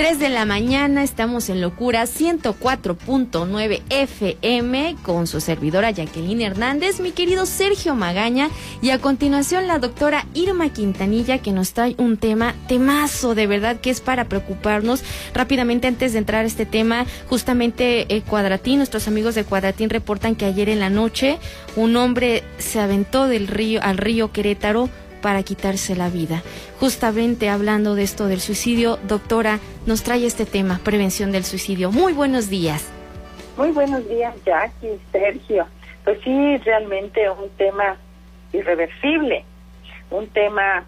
7.23 de la mañana, estamos en Locura 104.9 FM con su servidora Jacqueline Hernández, mi querido Sergio Magaña y a continuación la doctora Irma Quintanilla que nos trae un tema temazo de verdad que es para preocuparnos. Rápidamente antes de entrar a este tema, justamente eh, Cuadratín, nuestros amigos de Cuadratín reportan que ayer en la noche un hombre se aventó del río al río Querétaro para quitarse la vida. Justamente hablando de esto del suicidio, doctora, nos trae este tema, prevención del suicidio. Muy buenos días. Muy buenos días, Jackie, Sergio. Pues sí, realmente un tema irreversible, un tema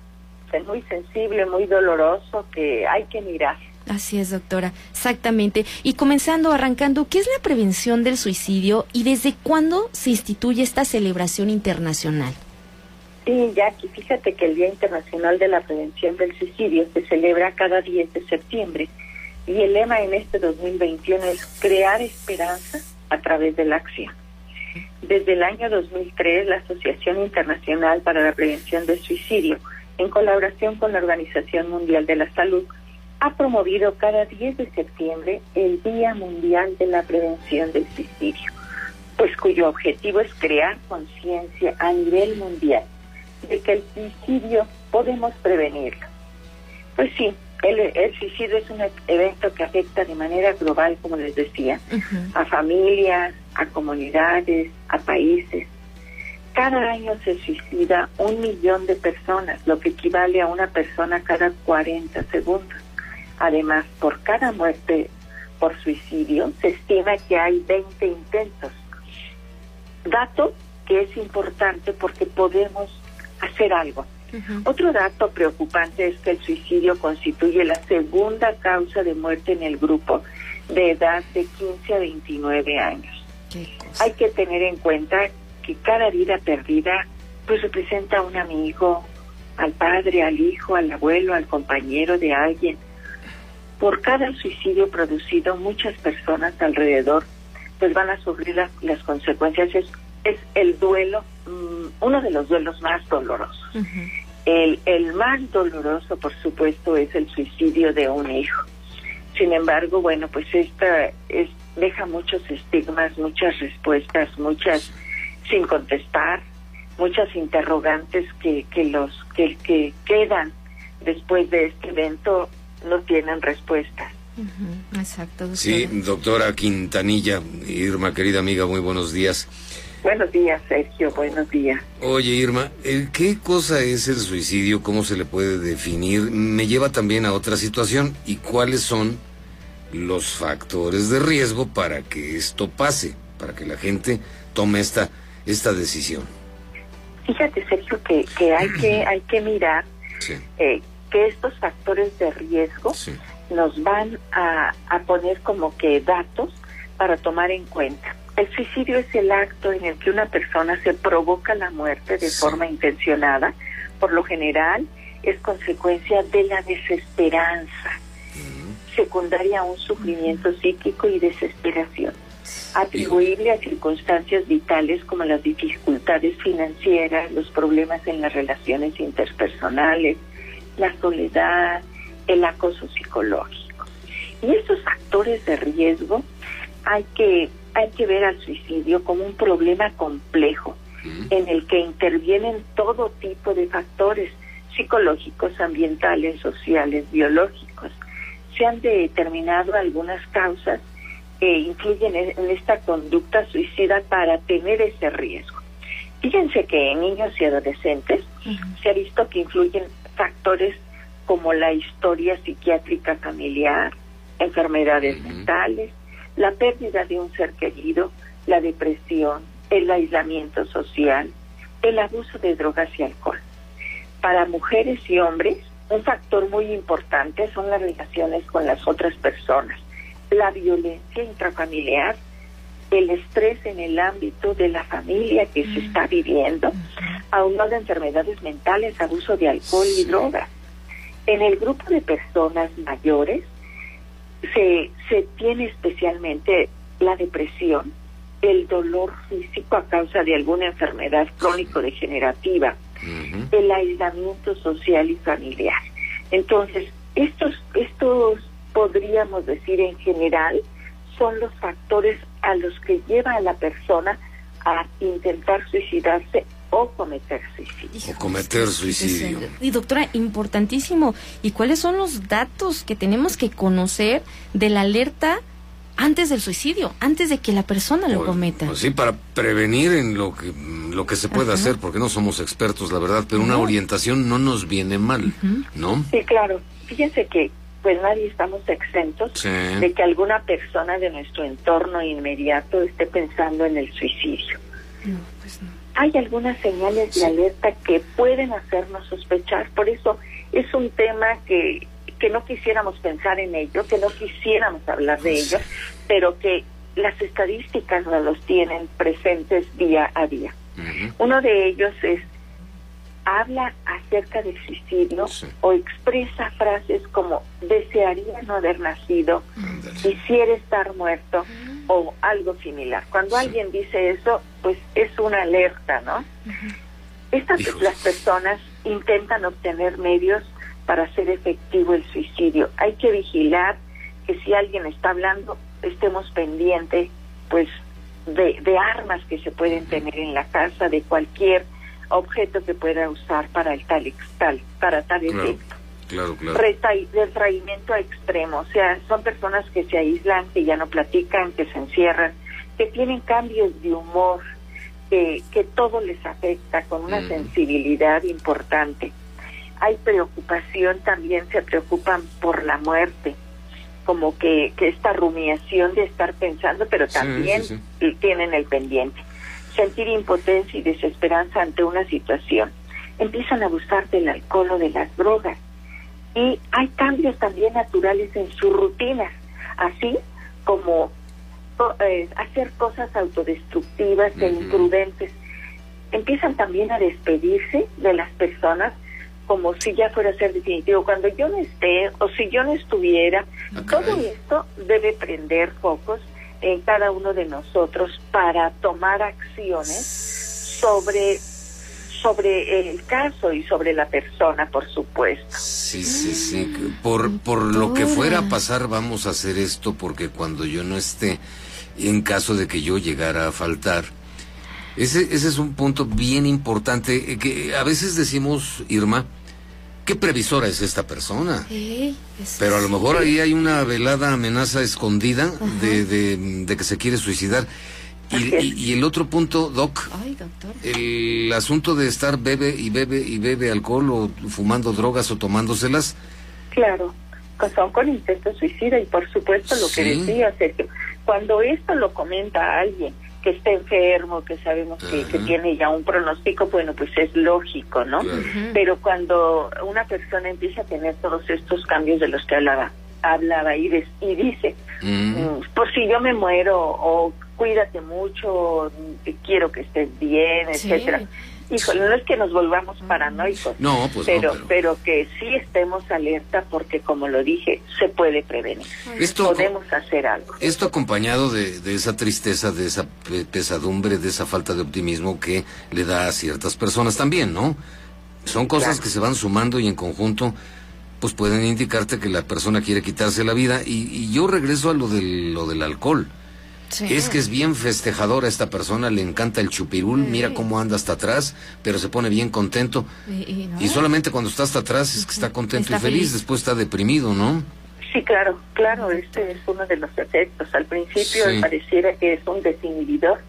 pues, muy sensible, muy doloroso que hay que mirar. Así es, doctora, exactamente. Y comenzando, arrancando, ¿qué es la prevención del suicidio y desde cuándo se instituye esta celebración internacional? Sí, Jackie, fíjate que el Día Internacional de la Prevención del Suicidio se celebra cada 10 de septiembre y el lema en este 2021 es crear esperanza a través de la acción. Desde el año 2003, la Asociación Internacional para la Prevención del Suicidio, en colaboración con la Organización Mundial de la Salud, ha promovido cada 10 de septiembre el Día Mundial de la Prevención del Suicidio, pues cuyo objetivo es crear conciencia a nivel mundial de que el suicidio podemos prevenirlo. Pues sí, el, suicidio es un evento que afecta de manera global, como les decía, a familias, a comunidades, a países. Cada año se suicida un millón de personas, lo que equivale a una persona cada 40 segundos. Además, por cada muerte por suicidio, se estima que hay 20 intentos. Dato que es importante porque podemos hacer algo. Otro dato preocupante es que el suicidio constituye la segunda causa de muerte en el grupo de edad de 15 a 29 años. Hay que tener en cuenta que cada vida perdida pues representa a un amigo, al padre, al hijo, al abuelo, al compañero de alguien. Por cada suicidio producido, muchas personas alrededor pues van a sufrir las consecuencias. Es, es el duelo uno de los duelos más dolorosos. el, el más doloroso, por supuesto, es el suicidio de un hijo. Sin embargo, bueno, pues esta es, deja muchos estigmas, muchas respuestas, muchas sin contestar, muchas interrogantes que, que los que, que quedan después de este evento no tienen respuesta. Exacto. Sí, doctora Quintanilla, Irma, querida amiga, muy buenos días. Buenos días, Sergio. Buenos días. Oye, Irma, ¿qué cosa es el suicidio? ¿Cómo se le puede definir? Me lleva también a otra situación. ¿Y cuáles son los factores de riesgo para que esto pase? Para que la gente tome esta, esta decisión. Fíjate, Sergio, que, que hay que hay que mirar eh, que estos factores de riesgo nos van a, a poner como que datos para tomar en cuenta. El suicidio es el acto en el que una persona se provoca la muerte de forma intencionada. Por lo general, es consecuencia de la desesperanza, secundaria a un sufrimiento psíquico y desesperación, atribuible a circunstancias vitales como las dificultades financieras, los problemas en las relaciones interpersonales, la soledad, el acoso psicológico. Y estos factores de riesgo hay que hay que ver al suicidio como un problema complejo en el que intervienen todo tipo de factores psicológicos, ambientales, sociales, biológicos. Se han determinado algunas causas que influyen en esta conducta suicida para tener ese riesgo. Fíjense que en niños y adolescentes se ha visto que influyen factores como la historia psiquiátrica familiar, enfermedades mentales, la pérdida de un ser querido, la depresión, el aislamiento social, el abuso de drogas y alcohol. Para mujeres y hombres, un factor muy importante son las relaciones con las otras personas, la violencia intrafamiliar, el estrés en el ámbito de la familia que se está viviendo, aunado a enfermedades mentales, abuso de alcohol y drogas. En el grupo de personas mayores se, se tiene especialmente la depresión, el dolor físico a causa de alguna enfermedad crónico-degenerativa, el aislamiento social y familiar. Entonces, estos, estos podríamos decir en general son los factores a los que lleva a la persona a intentar suicidarse o cometer suicidio. O cometer suicidio. Y doctora, importantísimo. ¿Y cuáles son los datos que tenemos que conocer de la alerta antes del suicidio, antes de que la persona lo cometa? Pues sí, para prevenir en lo que lo que se puede hacer, porque no somos expertos, la verdad, pero una orientación no nos viene mal, ¿no? Sí, claro. Fíjense que pues nadie estamos exentos de que alguna persona de nuestro entorno inmediato esté pensando en el suicidio. No, pues no. Hay algunas señales de alerta que pueden hacernos sospechar, por eso es un tema que, que no quisiéramos pensar en ello, que no quisiéramos hablar de ello, pero que las estadísticas nos los tienen presentes día a día. Uno de ellos es habla acerca del suicidio o expresa frases como desearía no haber nacido, quisiera estar muerto o algo similar. Cuando alguien dice eso, pues es una alerta, ¿no? Estas las personas intentan obtener medios para hacer efectivo el suicidio. Hay que vigilar que si alguien está hablando, estemos pendientes, pues, de, de armas que se pueden tener en la casa, de cualquier objeto que pueda usar para el tal, tal para tal efecto. Claro, claro. Retraimiento a extremo, o sea, son personas que se aíslan, que ya no platican, que se encierran, que tienen cambios de humor, que, que todo les afecta con una sensibilidad importante. Hay preocupación, también se preocupan por la muerte, como que, que esta rumiación de estar pensando, pero también tienen el pendiente sentir impotencia y desesperanza ante una situación. Empiezan a abusar del alcohol o de las drogas. Y hay cambios también naturales en sus rutinas, así como eh, hacer cosas autodestructivas e imprudentes. Empiezan también a despedirse de las personas como si ya fuera a ser definitivo. Cuando yo no esté o si yo no estuviera, todo esto debe prender focos en cada uno de nosotros para tomar acciones sobre sobre el caso y sobre la persona, por supuesto. Sí, sí, sí. Por, por lo que fuera a pasar, vamos a hacer esto porque cuando yo no esté, en caso de que yo llegara a faltar, ese, ese es un punto bien importante eh, que a veces decimos, Irma, qué previsora es esta persona. Pero a lo mejor ahí hay una velada amenaza escondida de, de, que se quiere suicidar. Y, el otro punto, Doc, el asunto de estar bebe y bebe y bebe alcohol o fumando drogas o tomándoselas. Claro, son con intento suicida y por supuesto lo que decía Sergio, cuando esto lo comenta alguien que está enfermo, que sabemos que, tiene ya un pronóstico, bueno, pues es lógico, ¿no? Pero cuando una persona empieza a tener todos estos cambios de los que hablaba, hablaba y, y dice, mm, por si yo me muero o cuídate mucho, quiero que estés bien, etcétera híjole, no es que nos volvamos paranoicos, no, pues pero, pero, que sí estemos alerta porque, como lo dije, se puede prevenir. Podemos hacer algo. Esto acompañado de, de, esa tristeza, de esa pesadumbre, de esa falta de optimismo que le da a ciertas personas también, ¿no? Son cosas que se van sumando y en conjunto pues pueden indicarte que la persona quiere quitarse la vida y, y yo regreso a lo del, lo del alcohol. Es que es bien festejadora esta persona, le encanta el chupirul, mira cómo anda hasta atrás, pero se pone bien contento. Y, solamente cuando está hasta atrás es que está contento y feliz, después está deprimido, ¿no? Sí, claro, claro, este es uno de los efectos. Al principio pareciera que es un desinhibidor,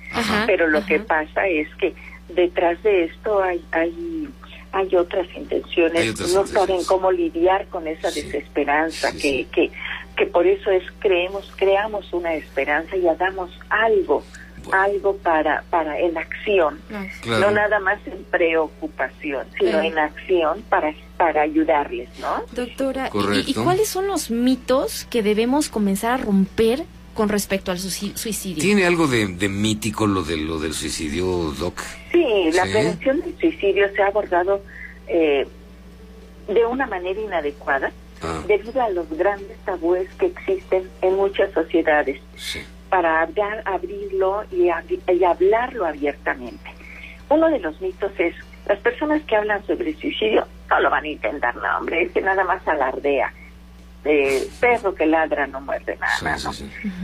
pero lo que pasa es que detrás de esto hay hay hay otras intenciones, no saben cómo lidiar con esa desesperanza que, que que por eso es creemos creamos una esperanza y hagamos algo algo para para en acción. No nada más en preocupación sino en acción para para ayudarles no doctora ¿y, cuáles son los mitos que debemos comenzar a romper con respecto al suicidio. ¿Tiene algo de, mítico lo, de, lo del suicidio, Doc? Sí, la prevención del suicidio se ha abordado eh, de una manera inadecuada. Debido a los grandes tabúes que existen en muchas sociedades para abrirlo y, y hablarlo abiertamente. Uno de los mitos es, las personas que hablan sobre suicidio no lo van a intentar, no, hombre, es que nada más alardea de perro que ladra no muerde nada. ¿no?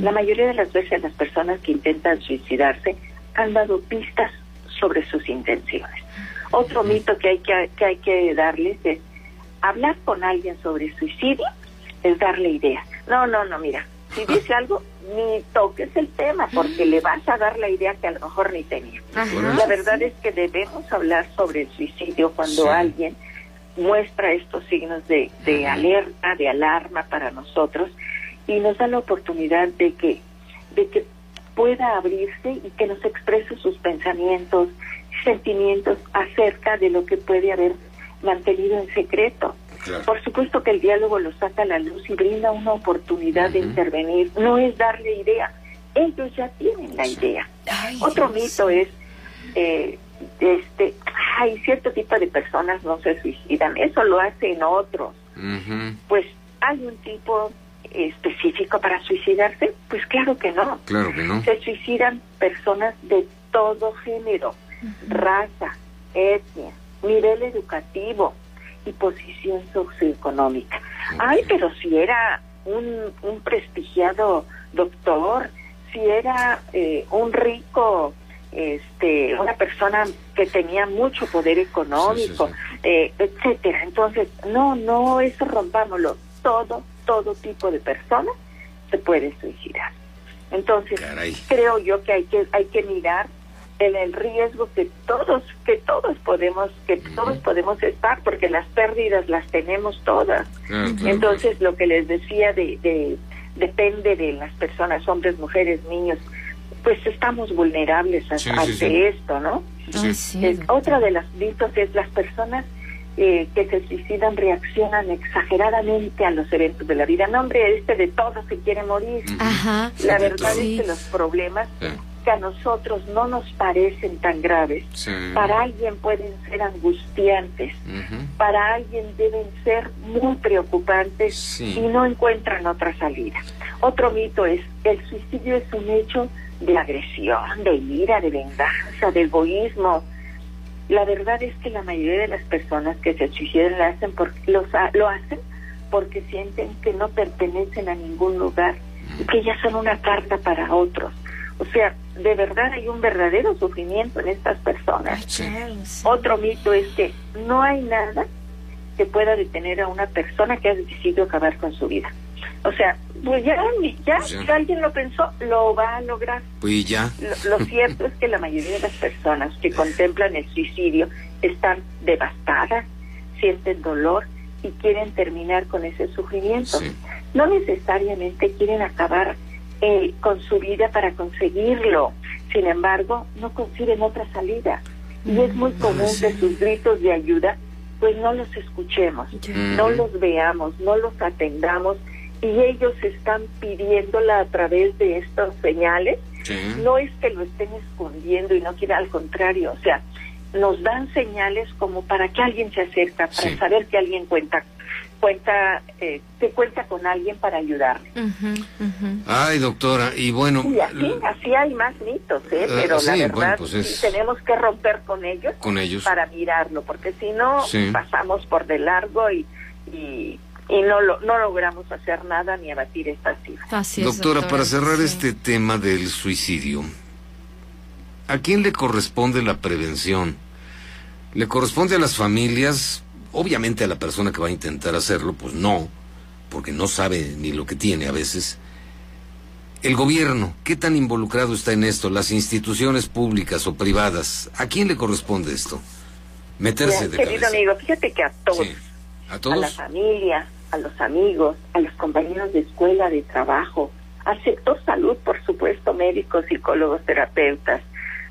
La mayoría de las veces las personas que intentan suicidarse han dado pistas sobre sus intenciones. Otro mito que hay que, que hay que darles es hablar con alguien sobre suicidio es darle ideas. No, no, no, mira, si dice algo, ni toques el tema porque le vas a dar la idea que a lo mejor ni tenía. La verdad es que debemos hablar sobre el suicidio cuando alguien muestra estos signos de, de alerta, de alarma para nosotros y nos da la oportunidad de que, de que pueda abrirse y que nos exprese sus pensamientos, sentimientos acerca de lo que puede haber mantenido en secreto. Por supuesto que el diálogo lo saca a la luz y brinda una oportunidad de intervenir. No es darle idea, ellos ya tienen la idea. Otro mito es eh, este, hay cierto tipo de personas no se suicidan, eso lo hacen otros. Pues hay un tipo específico para suicidarse, pues claro que no. Claro que no. Se suicidan personas de todo género, raza, etnia, nivel educativo y posición socioeconómica. Ay, pero si era un, un prestigiado doctor, si era eh, un rico este una persona que tenía mucho poder económico, Eh, etcétera. Entonces, no, no, eso rompámoslo. Todo, todo tipo de personas se puede suicidar. Entonces, creo yo que hay que hay que mirar en el riesgo que todos que todos podemos que todos podemos estar porque las pérdidas las tenemos todas. Entonces, lo que les decía de, de depende de las personas, hombres, mujeres, niños pues estamos vulnerables ante esto, ¿no? otra de las mitos es las personas eh, que se suicidan reaccionan exageradamente a los eventos de la vida. No, hombre, este de todos se quiere morir. La verdad es que los problemas que a nosotros no nos parecen tan graves, para alguien pueden ser angustiantes, para alguien deben ser muy preocupantes y no encuentran otra salida. Otro mito es, el suicidio es un hecho de agresión, de ira, de venganza, de egoísmo. La verdad es que la mayoría de las personas que se suicidan lo hacen porque, los, lo hacen porque sienten que no pertenecen a ningún lugar y que ya son una carta para otros. O sea, de verdad hay un verdadero sufrimiento en estas personas. Otro mito es que no hay nada que pueda detener a una persona que ha decidido acabar con su vida. O sea, pues ya, ya, si alguien lo pensó, lo va a lograr. Pues ya. Lo, cierto es que la mayoría de las personas que contemplan el suicidio están devastadas, sienten dolor y quieren terminar con ese sufrimiento. No necesariamente quieren acabar eh, con su vida para conseguirlo. Sin embargo, no consiguen otra salida. Y es muy común que sus gritos de ayuda, pues no los escuchemos, no los veamos, no los atendamos y ellos están pidiéndola a través de estas señales. No es que lo estén escondiendo y no quiera, al contrario, o sea, nos dan señales como para que alguien se acerca, para saber que alguien cuenta cuenta eh, que cuenta con alguien para ayudarle. Ay, doctora, y bueno... Y así, hay más mitos, ¿eh? Ah, pero la verdad pues tenemos que romper con ellos, con ellos para mirarlo, porque si no pasamos por de largo y, y y no, lo, no logramos hacer nada ni abatir estas cifras. doctora, para cerrar este tema del suicidio, ¿a quién le corresponde la prevención? ¿Le corresponde a las familias? Obviamente a la persona que va a intentar hacerlo, pues no, porque no sabe ni lo que tiene a veces. El gobierno, ¿qué tan involucrado está en esto? Las instituciones públicas o privadas, ¿a quién le corresponde esto? Meterse de Querido amigo, fíjate que a todos, ¿A, todos? a la familia, a los amigos, a los compañeros de escuela, de trabajo, al sector salud, por supuesto, médicos, psicólogos, terapeutas,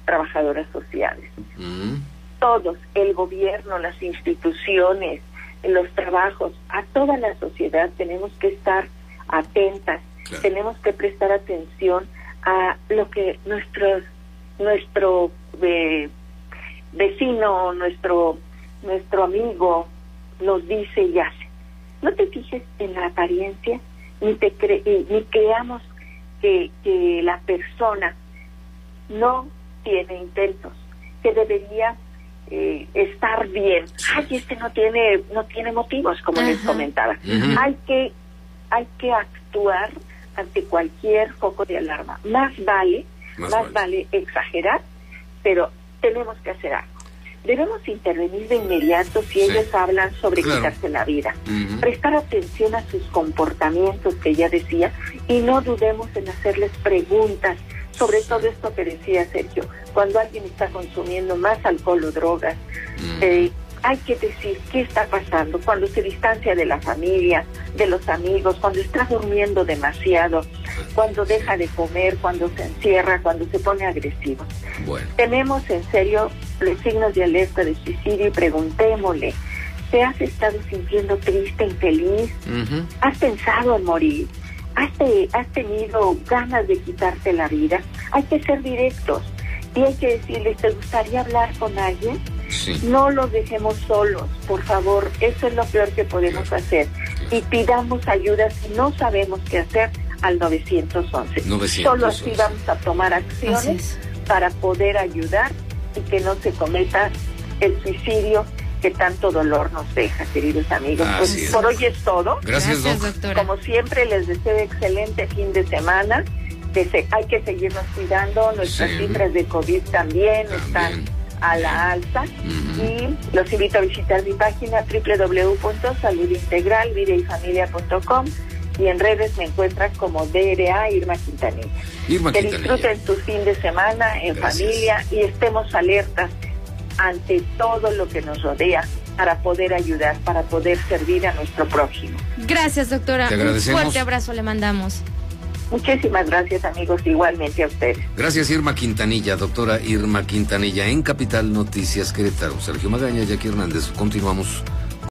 trabajadoras sociales. Mm. Todos, el gobierno, las instituciones, los trabajos, a toda la sociedad tenemos que estar atentas tenemos que prestar atención a lo que nuestros, nuestro eh, vecino, nuestro, nuestro amigo nos dice y hace. No te fijes en la apariencia, ni, te ni creamos que, que la persona no tiene intentos, que debería eh, estar bien. Ay, este no tiene no tiene motivos, como les comentaba. Hay que hay que actuar ante cualquier foco de alarma. Más vale, más, vale. exagerar, pero tenemos que hacer algo. Debemos intervenir de inmediato si ellos hablan sobre quitarse la vida. Prestar atención a sus comportamientos, que ya decía, y no dudemos en hacerles preguntas sobre todo esto que decía Sergio, cuando alguien está consumiendo más alcohol o drogas, eh, hay que decir qué está pasando cuando se distancia de la familia, de los amigos, cuando está durmiendo demasiado, cuando deja de comer, cuando se encierra, cuando se pone agresivo. Tenemos en serio los signos de alerta de suicidio y preguntémosle, ¿te has estado sintiendo triste, infeliz? ¿Has pensado en morir? ¿Has, tenido ganas de quitarte la vida? Hay que ser directos y hay que decirles, ¿te gustaría hablar con alguien? No los dejemos solos, por favor, eso es lo peor que podemos hacer. Y pidamos ayuda si no sabemos qué hacer al 911. Solo así vamos a tomar acciones para poder ayudar y que no se cometa el suicidio que tanto dolor nos deja, queridos amigos. pues por hoy es todo. Gracias, doctora. Como siempre, les deseo excelente fin de semana. hay que seguirnos cuidando. Nuestras cifras de COVID también, están a la alza. Y los invito a visitar mi página www.saludintegralvideyfamilia.com y en redes me encuentran como DRA Irma Quintanilla. Irma que disfruten tu fin de semana en familia y estemos alertas ante todo lo que nos rodea para poder ayudar, para poder servir a nuestro prójimo. Gracias, doctora. Un fuerte abrazo le mandamos. Muchísimas gracias, amigos, igualmente a ustedes. Gracias, Irma Quintanilla, doctora Irma Quintanilla, en Capital Noticias Querétaro. Sergio Magaña, Jackie Hernández. Continuamos